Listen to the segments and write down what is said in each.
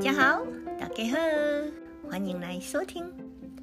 大家好，大家好，欢迎来收听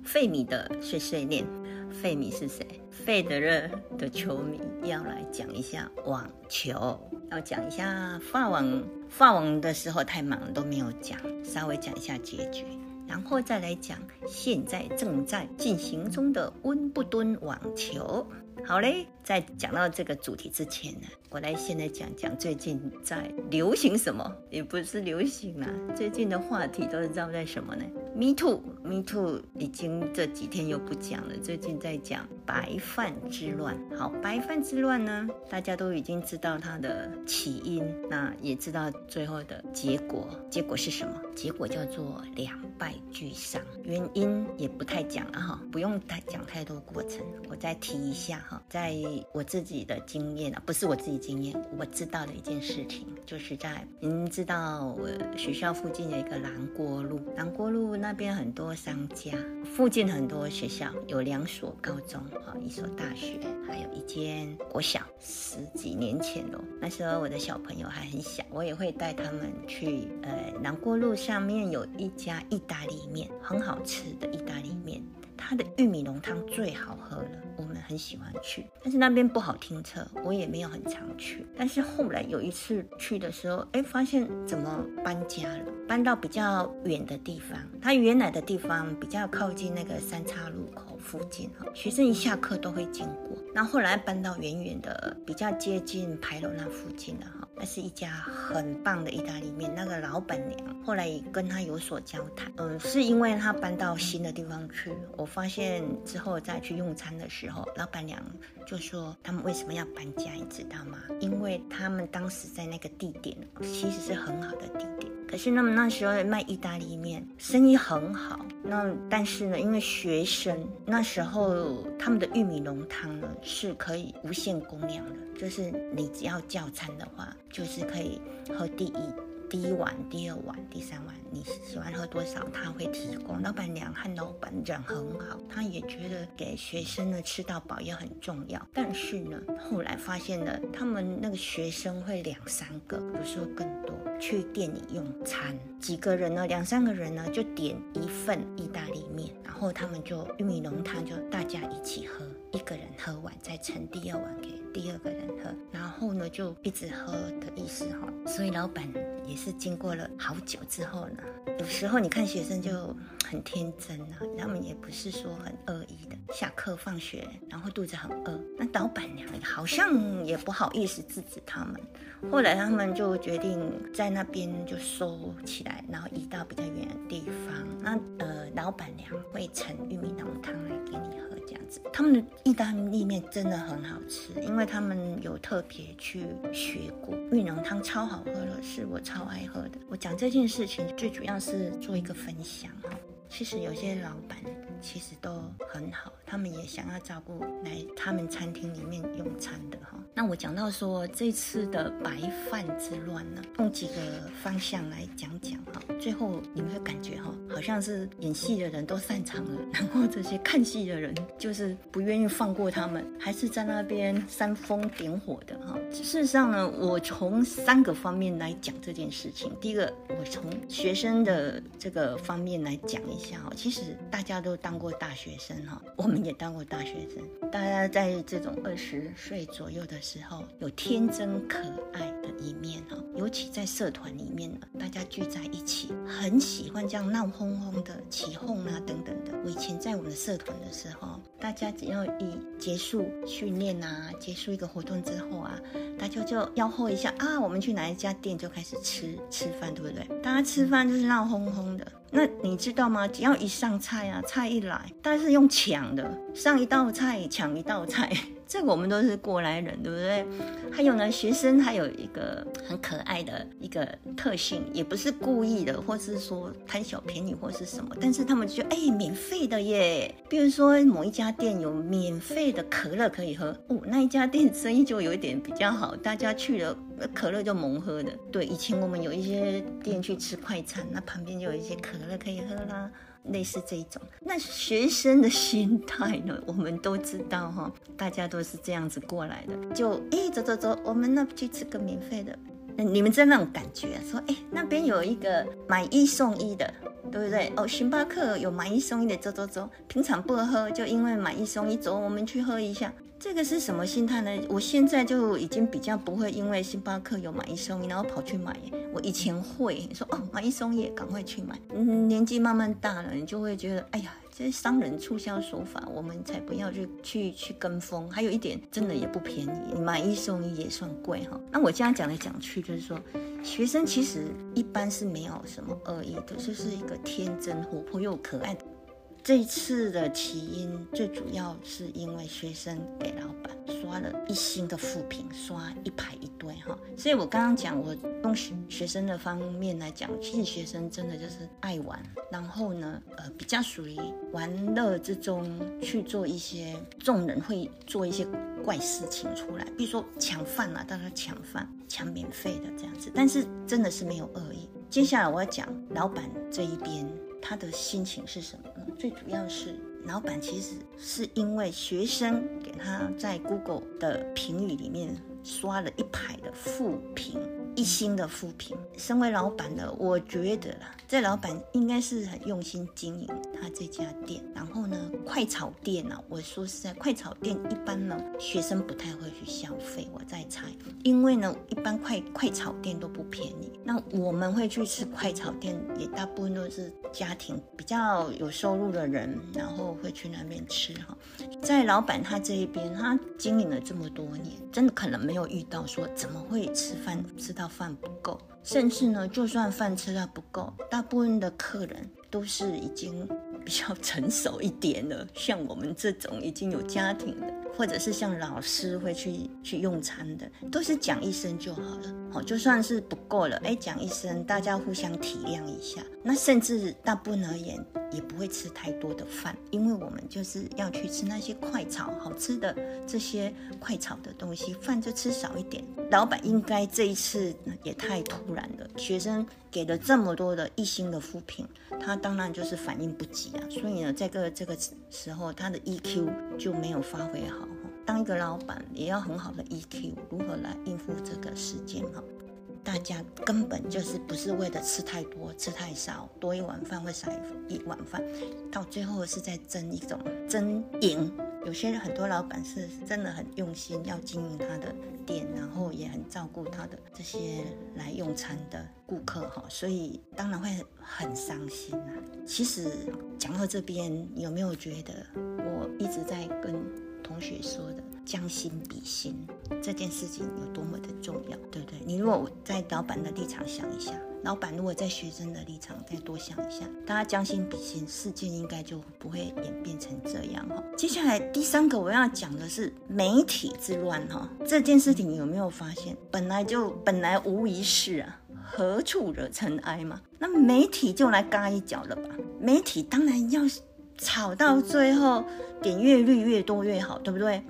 费米的碎碎念。费米是谁？费德勒的球迷要来讲一下网球，要讲一下法网。法网的时候太忙都没有讲，稍微讲一下结局，然后再来讲现在正在进行中的温布顿网球。好嘞，在讲到这个主题之前呢，我来先来讲讲最近在流行什么，也不是流行啊，最近的话题都是绕在什么呢？Me too Me too，已经这几天又不讲了，最近在讲白饭之乱。好，白饭之乱呢，大家都已经知道它的起因，那也知道最后的结果，结果是什么？结果叫做两败俱伤。原因也不太讲了哈，不用太讲太多过程，我再提一下哈。在我自己的经验啊，不是我自己经验，我知道的一件事情，就是在您知道我学校附近有一个南郭路，南郭路那边很多商家，附近很多学校，有两所高中，哈，一所大学，还有一间国小。十几年前哦，那时候我的小朋友还很小，我也会带他们去，呃，南郭路上面有一家意大利面，很好吃的意大利面。它的玉米浓汤最好喝了，我们很喜欢去，但是那边不好停车，我也没有很常去。但是后来有一次去的时候，哎，发现怎么搬家了，搬到比较远的地方。它原来的地方比较靠近那个三岔路口附近哈，学生一下课都会经过。那后来搬到远远的，比较接近牌楼那附近的哈，那是一家很棒的意大利面。那个老板娘后来也跟他有所交谈，嗯，是因为他搬到新的地方去，我。发现之后再去用餐的时候，老板娘就说他们为什么要搬家，你知道吗？因为他们当时在那个地点其实是很好的地点，可是那么那时候卖意大利面生意很好，那但是呢，因为学生那时候他们的玉米浓汤呢是可以无限供量的，就是你只要叫餐的话，就是可以喝第一。第一碗、第二碗、第三碗，你喜欢喝多少，他会提供。老板娘和老板人很好，他也觉得给学生呢吃到饱也很重要。但是呢，后来发现了他们那个学生会两三个，有时候更多，去店里用餐，几个人呢，两三个人呢就点一份意大利面，然后他们就玉米浓汤就大家一起喝，一个人喝完再盛第二碗给第二个人喝，然后呢就一直喝的意思哈。所以老板。也是经过了好久之后呢，有时候你看学生就很天真啊，他们也不是说很恶意的。下课放学，然后肚子很饿，那老板娘好像也不好意思制止他们。后来他们就决定在那边就收起来，然后移到比较远的地方。那呃，老板娘会盛玉米浓汤来给你喝，这样子。他们的意大利面真的很好吃，因为他们有特别去学过，玉浓汤超好喝了，是我超爱喝的。我讲这件事情最主要是做一个分享哈。其实有些老板其实都很好，他们也想要照顾来他们餐厅里面用餐的哈。那我讲到说这次的白饭之乱呢，用几个方向来讲讲哈。最后你们会感觉哈，好像是演戏的人都散场了，然后这些看戏的人就是不愿意放过他们，还是在那边煽风点火的哈。事实上呢，我从三个方面来讲这件事情。第一个，我从学生的这个方面来讲。一下哈，其实大家都当过大学生哈，我们也当过大学生。大家在这种二十岁左右的时候，有天真可爱的一面哈，尤其在社团里面呢，大家聚在一起，很喜欢这样闹哄哄的起哄啊等等的。我以前在我们的社团的时候，大家只要一结束训练啊，结束一个活动之后啊，大家就吆喝一下啊，我们去哪一家店就开始吃吃饭，对不对？大家吃饭就是闹哄哄的。那你知道吗？只要一上菜啊，菜一来，大家是用抢的，上一道菜抢一道菜。这个我们都是过来人，对不对？还有呢，学生还有一个很可爱的一个特性，也不是故意的，或是说贪小便宜或是什么，但是他们就哎，免费的耶。比如说某一家店有免费的可乐可以喝，哦，那一家店生意就有一点比较好，大家去了可乐就猛喝的。对，以前我们有一些店去吃快餐，那旁边就有一些可乐可以喝啦。类似这一种，那学生的心态呢？我们都知道哈，大家都是这样子过来的。就，哎，走走走，我们那去吃个免费的，你们知道那种感觉，说哎那边有一个买一送一的，对不对？哦，星巴克有买一送一的，走走走，平常不喝，就因为买一送一，走，我们去喝一下。这个是什么心态呢？我现在就已经比较不会因为星巴克有买一送一，然后跑去买。我以前会说哦，买一送一，赶快去买。嗯，年纪慢慢大了，你就会觉得，哎呀，这些商人促销手法，我们才不要去去去跟风。还有一点，真的也不便宜，买一送一也算贵哈。那我这样讲来讲去，就是说，学生其实一般是没有什么恶意的，就是一个天真、活泼又可爱。这一次的起因最主要是因为学生给老板刷了一星的负评，刷一排一堆哈。所以我刚刚讲，我用学生的方面来讲，其实学生真的就是爱玩，然后呢，呃，比较属于玩乐之中去做一些众人会做一些怪事情出来，比如说抢饭啊，大家抢饭抢免费的这样子，但是真的是没有恶意。接下来我要讲老板这一边。他的心情是什么？最主要是老板其实是因为学生给他在 Google 的评语里面刷了一排的负评。一星的负评，身为老板的，我觉得啦，这老板应该是很用心经营他这家店。然后呢，快炒店呢，我说实在，快炒店一般呢，学生不太会去消费。我在猜，因为呢，一般快快炒店都不便宜。那我们会去吃快炒店，也大部分都是家庭比较有收入的人，然后会去那边吃哈。在老板他这一边，他经营了这么多年，真的可能没有遇到说怎么会吃饭吃到。饭不够，甚至呢，就算饭吃到不够，大部分的客人都是已经比较成熟一点了，像我们这种已经有家庭的。或者是像老师会去去用餐的，都是讲一声就好了。好，就算是不够了，哎，讲一声，大家互相体谅一下。那甚至大部分而言，也不会吃太多的饭，因为我们就是要去吃那些快炒好吃的这些快炒的东西，饭就吃少一点。老板应该这一次也太突然了，学生给了这么多的一星的负评，他当然就是反应不及啊。所以呢，在个这个时候，他的 EQ 就没有发挥好。当一个老板也要很好的 EQ，如何来应付这个时间哈？大家根本就是不是为了吃太多、吃太少，多一碗饭会少一碗饭，到最后是在争一种争赢。有些人很多老板是真的很用心要经营他的店，然后也很照顾他的这些来用餐的顾客哈，所以当然会很伤心啊。其实讲到这边，有没有觉得我一直在跟？同学说的将心比心这件事情有多么的重要，对不对？你如果在老板的立场想一下，老板如果在学生的立场再多想一下，大家将心比心，事件应该就不会演变成这样哈。接下来第三个我要讲的是媒体之乱哈，这件事情有没有发现？本来就本来无一事啊，何处惹尘埃嘛？那媒体就来嘎一脚了吧？媒体当然要。吵到最后，点阅率越多越好，对不对？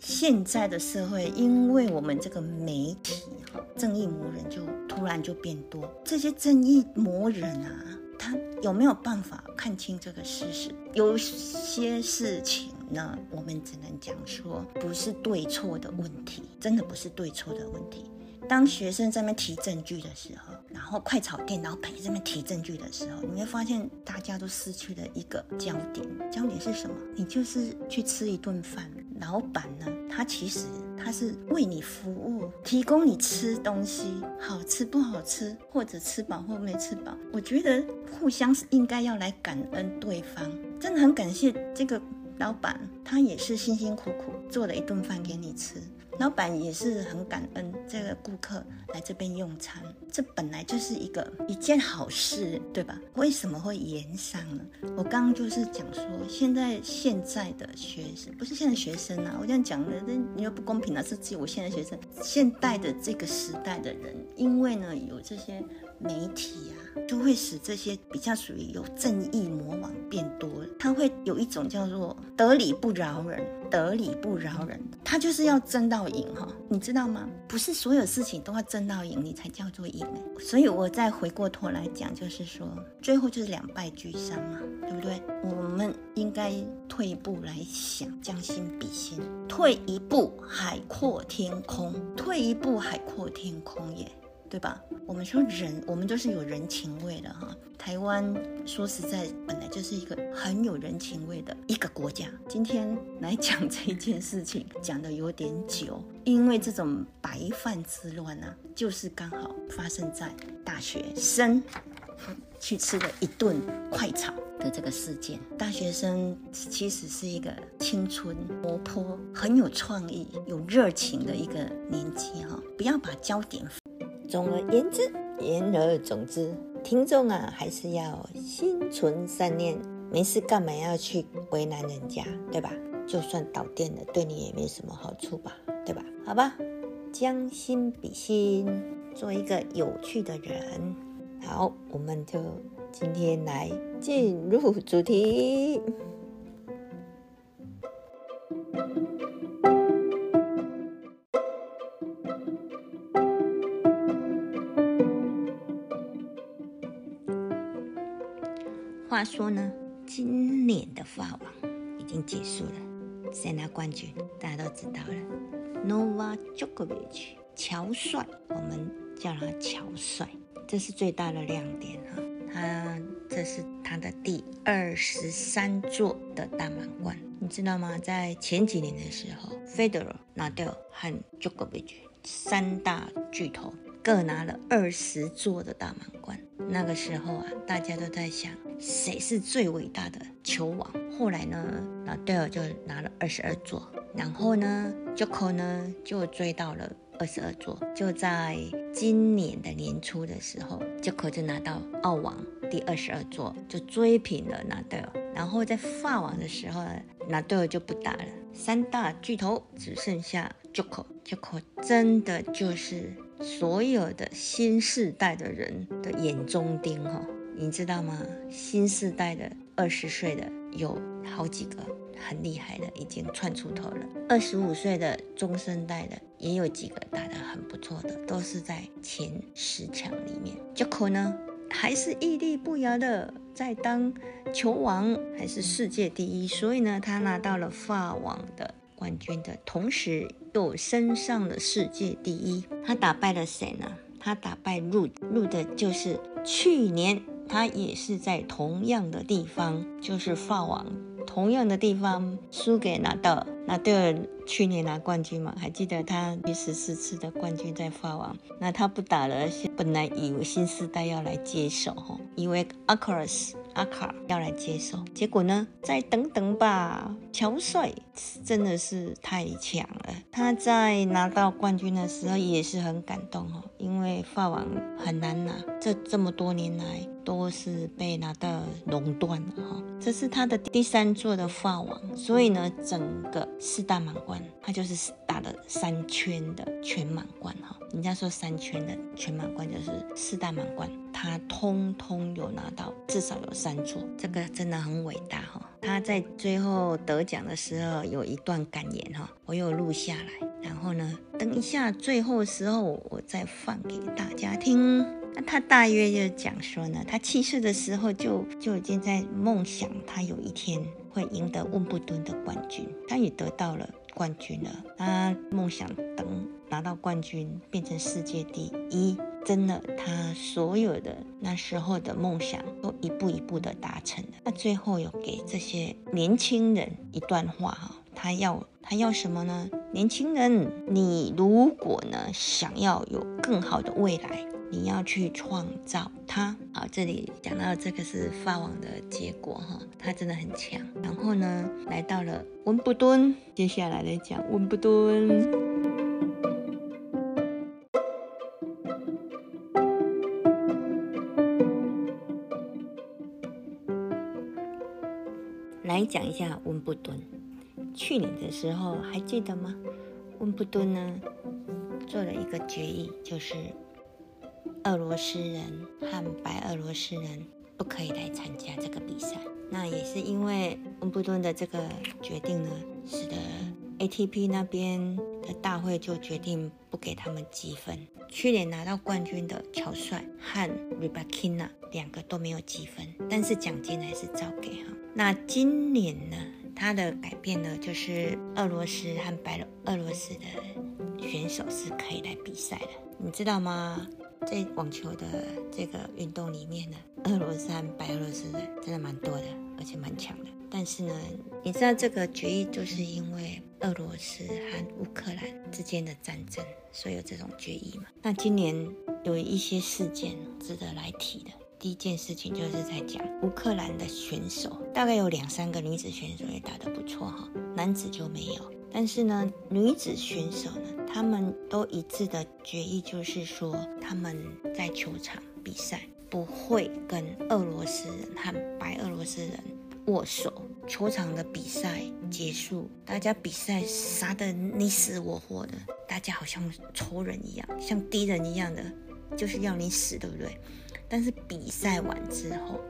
现在的社会，因为我们这个媒体哈，正义魔人就突然就变多。这些正义魔人啊，他有没有办法看清这个事实？有些事情呢，我们只能讲说，不是对错的问题，真的不是对错的问题。当学生在那提证据的时候，然后快炒店老板在那提证据的时候，你会发现大家都失去了一个焦点。焦点是什么？你就是去吃一顿饭，老板呢，他其实他是为你服务，提供你吃东西，好吃不好吃，或者吃饱或没吃饱。我觉得互相是应该要来感恩对方，真的很感谢这个老板，他也是辛辛苦苦做了一顿饭给你吃。老板也是很感恩这个顾客来这边用餐，这本来就是一个一件好事，对吧？为什么会延上呢？我刚刚就是讲说，现在现在的学生不是现在学生啊，我这样讲的，那你又不公平啊，是只有我现在学生，现代的这个时代的人，因为呢有这些媒体啊。就会使这些比较属于有正义魔王变多了，他会有一种叫做得理不饶人，得理不饶人。他就是要争到赢哈，你知道吗？不是所有事情都要争到赢，你才叫做赢所以我再回过头来讲，就是说，最后就是两败俱伤嘛，对不对？我们应该退一步来想，将心比心，退一步海阔天空，退一步海阔天空耶。对吧？我们说人，我们都是有人情味的哈。台湾说实在，本来就是一个很有人情味的一个国家。今天来讲这一件事情，讲的有点久，因为这种白饭之乱呢，就是刚好发生在大学生去吃了一顿快炒的这个事件。大学生其实是一个青春活泼、很有创意、有热情的一个年纪哈，不要把焦点。总而言之，言而总之，听众啊，还是要心存善念，没事干嘛要去为难人家，对吧？就算导电了，对你也没什么好处吧，对吧？好吧，将心比心，做一个有趣的人。好，我们就今天来进入主题。他说呢，今年的法网已经结束了，谁拿冠军？大家都知道了 Nova Djokovic，乔帅，我们叫他乔帅，这是最大的亮点哈。他这是他的第二十三座的大满贯，你知道吗？在前几年的时候，Federer、Nadal 和 Djokovic 三大巨头各拿了二十座的大满贯。那个时候啊，大家都在想。谁是最伟大的球王？后来呢，那戴尔就拿了二十二座，然后呢，Joko 呢就追到了二十二座。就在今年的年初的时候，Joko 就拿到澳网第二十二座，就追平了纳德尔。然后在法网的时候，纳德尔就不打了，三大巨头只剩下 Joko。Joko 真的就是所有的新世代的人的眼中钉哈。你知道吗？新时代的二十岁的有好几个很厉害的，已经窜出头了。二十五岁的中生代的也有几个打得很不错的，都是在前十强里面。j o k o 呢，还是屹立不摇的在当球王，还是世界第一。所以呢，他拿到了法网的冠军的同时，又升上了世界第一。他打败了谁呢？他打败入入的就是去年。他也是在同样的地方，就是法网同样的地方输给拿到那对去年拿冠军嘛？还记得他第十四次的冠军在法网，那他不打了，本来以为新时代要来接手哈，以为阿克尔斯阿卡要来接手，结果呢，再等等吧。乔帅真的是太强了，他在拿到冠军的时候也是很感动哦，因为法网很难拿，这这么多年来。都是被拿到垄断了哈，这是他的第三座的法网，所以呢，整个四大满贯，他就是打了三圈的全满贯哈。人家说三圈的全满贯就是四大满贯，他通通有拿到，至少有三座，这个真的很伟大哈。他在最后得奖的时候有一段感言哈，我有录下来，然后呢，等一下最后时候我再放给大家听。那他大约就讲说呢，他七岁的时候就就已经在梦想，他有一天会赢得温布顿的冠军。他也得到了冠军了。他梦想等拿到冠军，变成世界第一，真的，他所有的那时候的梦想都一步一步的达成了。那最后有给这些年轻人一段话哈，他要他要什么呢？年轻人，你如果呢想要有更好的未来。你要去创造它。好，这里讲到这个是发网的结果哈，他真的很强。然后呢，来到了温布顿，接下来来讲温布顿。来讲一下温布顿。去年的时候还记得吗？温布顿呢做了一个决议，就是。俄罗斯人和白俄罗斯人不可以来参加这个比赛。那也是因为温布顿的这个决定呢，使得 ATP 那边的大会就决定不给他们积分。去年拿到冠军的乔帅和 Rybakina 两个都没有积分，但是奖金还是照给哈。那今年呢，他的改变呢，就是俄罗斯和白俄罗斯的选手是可以来比赛的，你知道吗？在网球的这个运动里面呢，俄罗斯和白俄罗斯的真的蛮多的，而且蛮强的。但是呢，你知道这个决议就是因为俄罗斯和乌克兰之间的战争，所以有这种决议嘛？那今年有一些事件值得来提的。第一件事情就是在讲乌克兰的选手，大概有两三个女子选手也打得不错哈，男子就没有。但是呢，女子选手呢，他们都一致的决议就是说，他们在球场比赛不会跟俄罗斯人和白俄罗斯人握手。球场的比赛结束，大家比赛杀得你死我活的，大家好像仇人一样，像敌人一样的，就是要你死，对不对？但是比赛完之后。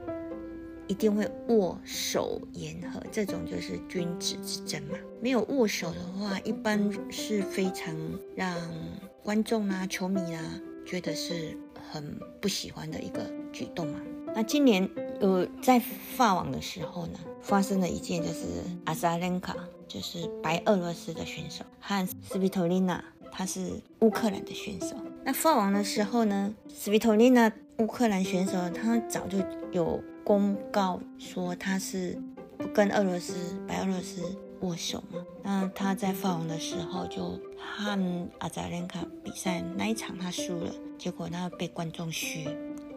一定会握手言和，这种就是君子之争嘛。没有握手的话，一般是非常让观众啊、球迷啊觉得是很不喜欢的一个举动嘛。那今年呃在法网的时候呢，发生了一件就是阿萨连卡，就是白俄罗斯的选手和斯皮托丽娜，她是乌克兰的选手。那法网的时候呢，斯皮托丽娜乌克兰选手，她早就有。公告说他是不跟俄罗斯、白俄罗斯握手嘛？那他在发网的时候就和阿扎连卡比赛那一场他输了，结果他被观众嘘，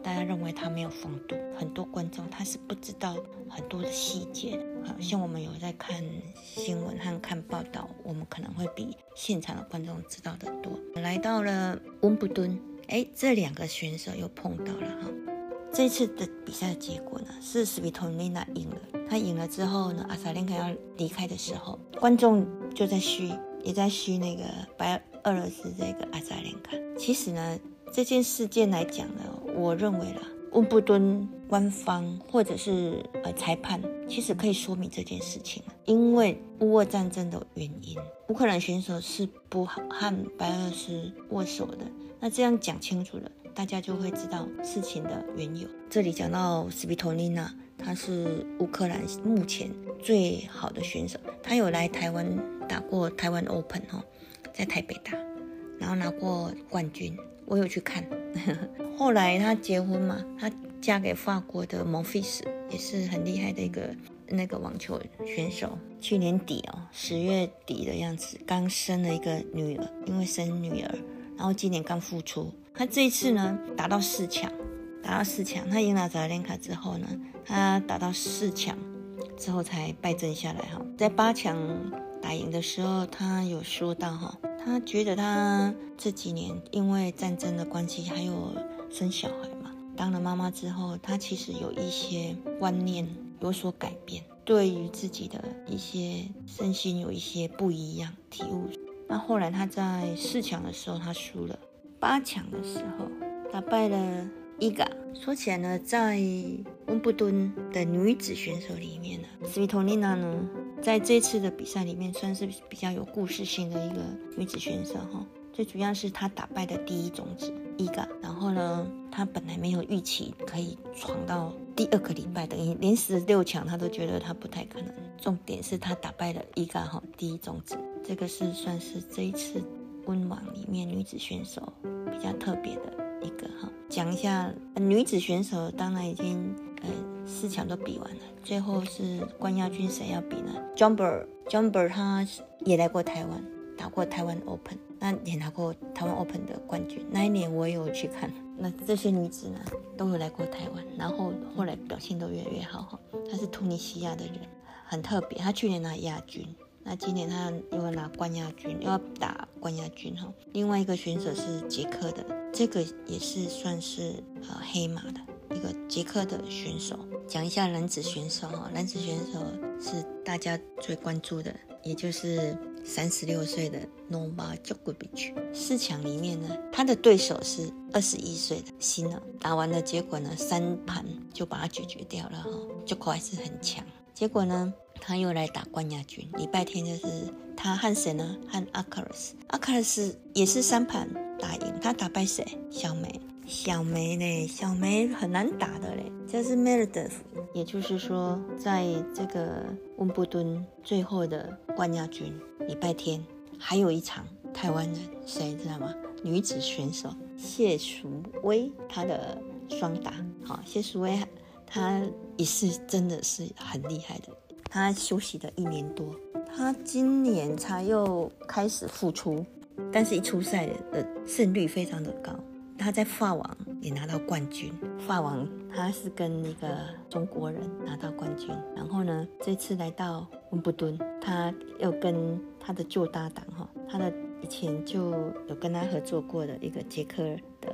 大家认为他没有风度。很多观众他是不知道很多的细节好，像我们有在看新闻和看报道，我们可能会比现场的观众知道的多。来到了温布顿，哎，这两个选手又碰到了哈。这次的比赛的结果呢，是斯皮托丽娜赢了。她赢了之后呢，阿萨连卡要离开的时候，观众就在嘘，也在嘘那个白俄罗斯这个阿萨连卡。其实呢，这件事件来讲呢，我认为啦，温布顿官方或者是呃裁判，其实可以说明这件事情因为乌俄战争的原因，乌克兰选手是不和白俄罗斯握手的。那这样讲清楚了。大家就会知道事情的缘由。这里讲到斯皮托丽娜，她是乌克兰目前最好的选手，她有来台湾打过台湾 Open 哦，在台北打，然后拿过冠军。我有去看。后来她结婚嘛，她嫁给法国的蒙菲斯，也是很厉害的一个那个网球选手。去年底哦，十月底的样子，刚生了一个女儿，因为生女儿，然后今年刚复出。他这一次呢，打到四强，打到四强，他赢了扎连卡之后呢，他打到四强之后才败阵下来哈。在八强打赢的时候，他有说到哈，他觉得他这几年因为战争的关系，还有生小孩嘛，当了妈妈之后，他其实有一些观念有所改变，对于自己的一些身心有一些不一样体悟。那后来他在四强的时候，他输了。八强的时候打败了伊嘎。说起来呢，在温布顿的女子选手里面呢，斯维托丽娜呢，在这次的比赛里面算是比较有故事性的一个女子选手哈。最主要是她打败的第一种子伊嘎，然后呢，她本来没有预期可以闯到第二个礼拜，等于连十六强，她都觉得她不太可能。重点是她打败了伊嘎哈第一种子，这个是算是这一次温网里面女子选手。比较特别的一个哈，讲一下女子选手，当然已经呃四强都比完了，最后是冠亚军谁要比呢？Jumper，Jumper 他也来过台湾，打过台湾 Open，那也拿过台湾 Open 的冠军。那一年我也有去看，那这些女子呢都有来过台湾，然后后来表现都越来越好哈。她是突尼西亚的人，很特别，她去年拿亚军。那今年他又要拿冠亚军，又要打冠亚军哈。另外一个选手是捷克的，这个也是算是呃黑马的一个捷克的选手。讲一下男子选手哈，男子选手是大家最关注的，也就是三十六岁的 Novak Djokovic。四强里面呢，他的对手是二十一岁的辛尔，打完了结果呢，三盘就把他解决掉了哈。，j o k o 还是很强，结果呢？他又来打冠亚军。礼拜天就是他和谁呢？和阿克尔斯。阿克尔斯也是三盘打赢，他打败谁？小梅。小梅嘞，小梅很难打的嘞，这是 Meredith，也就是说，在这个温布顿最后的冠亚军礼拜天，还有一场台湾人，谁知道吗？女子选手谢淑薇，她的双打，好，谢淑薇她也是真的是很厉害的，他休息了一年多，他今年才又开始复出，但是一出赛的胜率非常的高。他在法网也拿到冠军，法网他是跟一个中国人拿到冠军，然后呢，这次来到温布顿，他又跟他的旧搭档哈，他的以前就有跟他合作过的一个捷克的。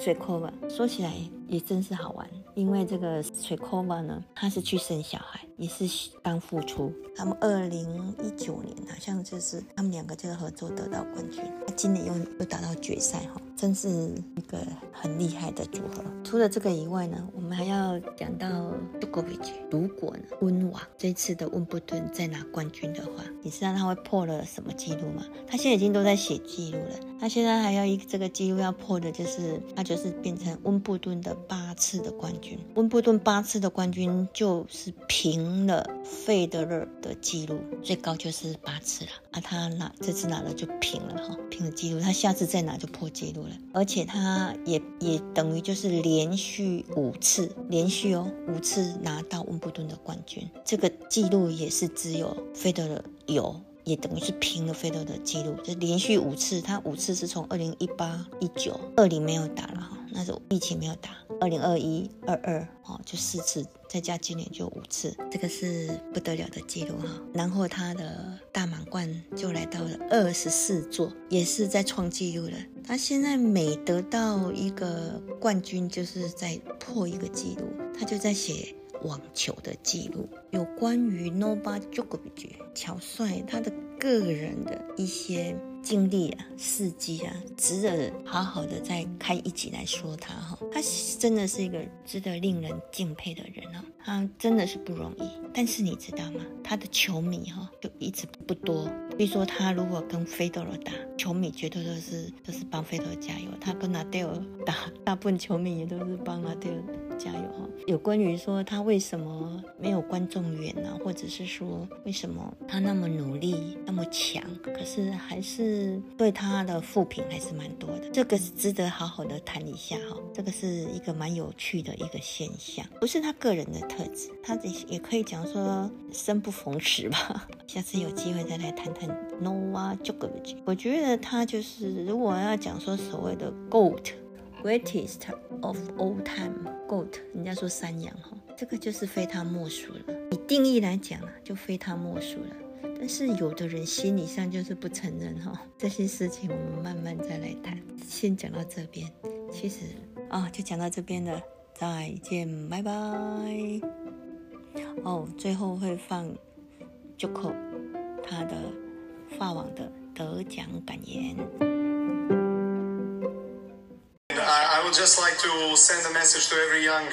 水科吧，说起来也真是好玩，因为这个水科吧呢，她是去生小孩，也是刚复出。他们二零一九年好像就是他们两个就是合作得到冠军，他今年又又打到决赛哈，真是一个很厉害的组合。除了这个以外呢，我们还要讲到 Djokovic，如果呢温网这次的温布顿再拿冠军的话，你知道他会破了什么记录吗？他现在已经都在写记录了，他现在还要一这个记录要破的就是他。就是变成温布顿的八次的冠军，温布顿八次的冠军就是平了费德勒的记录，最高就是八次了。啊，他拿这次拿了就平了哈，平了记录，他下次再拿就破记录了，而且他也也等于就是连续五次，连续哦五次拿到温布顿的冠军，这个记录也是只有费德勒有。也等于是平了费德的记录，就连续五次，他五次是从二零一八、一九、二零没有打了哈，那是疫情没有打，二零二一、二二哦，就四次，再加今年就五次，这个是不得了的记录哈。然后他的大满贯就来到了二十四座，也是在创纪录了。他现在每得到一个冠军，就是在破一个记录，他就在写。网球的记录，有关于 Novak Djokovic 乔帅他的个人的一些经历啊、事迹啊，值得好好的再开一集来说他哈。他真的是一个值得令人敬佩的人哦，他真的是不容易。但是你知道吗？他的球迷哈就一直不多。比如说他如果跟费德勒打，球迷绝对都是都是帮费德勒加油。他跟纳德尔打，大部分球迷也都是帮纳德尔。加油哈！有关于说他为什么没有观众缘呢？或者是说为什么他那么努力、那么强，可是还是对他的负评还是蛮多的。这个是值得好好的谈一下哈。这个是一个蛮有趣的一个现象，不是他个人的特质，他也也可以讲说生不逢时吧。下次有机会再来谈谈 Noah j o k o v i c。我觉得他就是如果要讲说所谓的 GOAT。Greatest of all time, goat，人家说山羊哈，这个就是非他莫属了。以定义来讲啊，就非他莫属了。但是有的人心理上就是不承认哈，这些事情我们慢慢再来谈。先讲到这边，其实啊，就讲到这边了，再见，拜拜。哦，最后会放 Joko 他的发网的得奖感言。Would just like to send a message to every young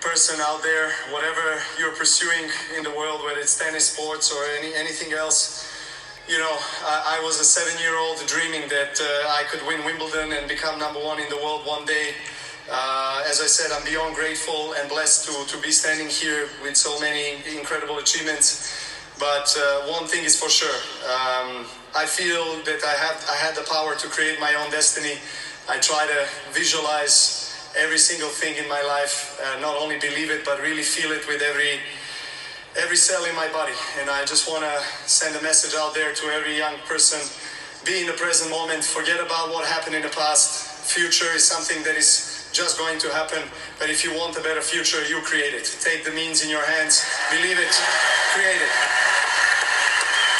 person out there, whatever you're pursuing in the world, whether it's tennis, sports, or any, anything else. You know, I, I was a seven year old dreaming that uh, I could win Wimbledon and become number one in the world one day. Uh, as I said, I'm beyond grateful and blessed to, to be standing here with so many incredible achievements. But uh, one thing is for sure, um, I feel that I have I had the power to create my own destiny I try to visualize every single thing in my life, uh, not only believe it, but really feel it with every every cell in my body. And I just want to send a message out there to every young person: be in the present moment. Forget about what happened in the past. Future is something that is just going to happen. But if you want a better future, you create it. Take the means in your hands. Believe it. Create it.